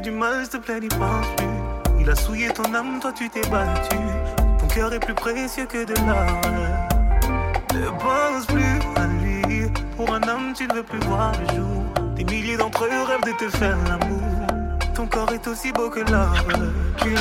du mal, s'il te plaît, n'y pense plus. Il a souillé ton âme, toi tu t'es battu. Ton cœur est plus précieux que de l'or. Ne pense plus à lui. Pour un homme, tu ne veux plus voir le jour. Des milliers d'entre eux rêvent de te faire l'amour. Ton corps est aussi beau que l'or. Que Tu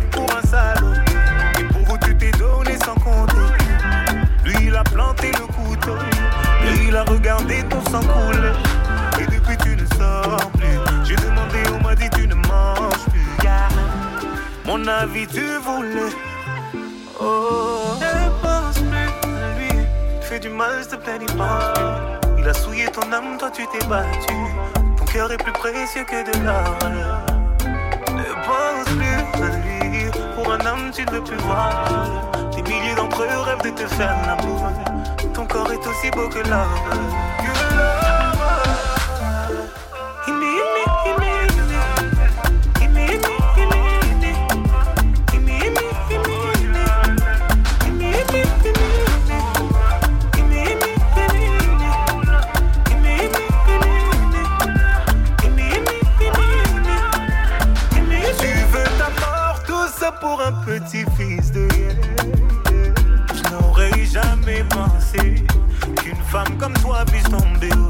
pour un salaud. Et pour vous, tu t'es donné sans compter. Lui, il a planté le couteau. Et il a regardé ton sang couler. Et depuis, tu ne sors plus. J'ai demandé, on m'a dit, tu ne manges plus. Mon avis, tu voulais. Oh, ne pense plus à lui. Tu fais du mal, s'il te plaît, n'y pense plus. Il a souillé ton âme, toi, tu t'es battu. Ton cœur est plus précieux que de l'or pense plus à lui. Pour un homme, tu ne veux plus voir. Des milliers d'entre eux rêvent de te faire l'amour. Ton corps est aussi beau que l'or. femme comme toi puisse tomber.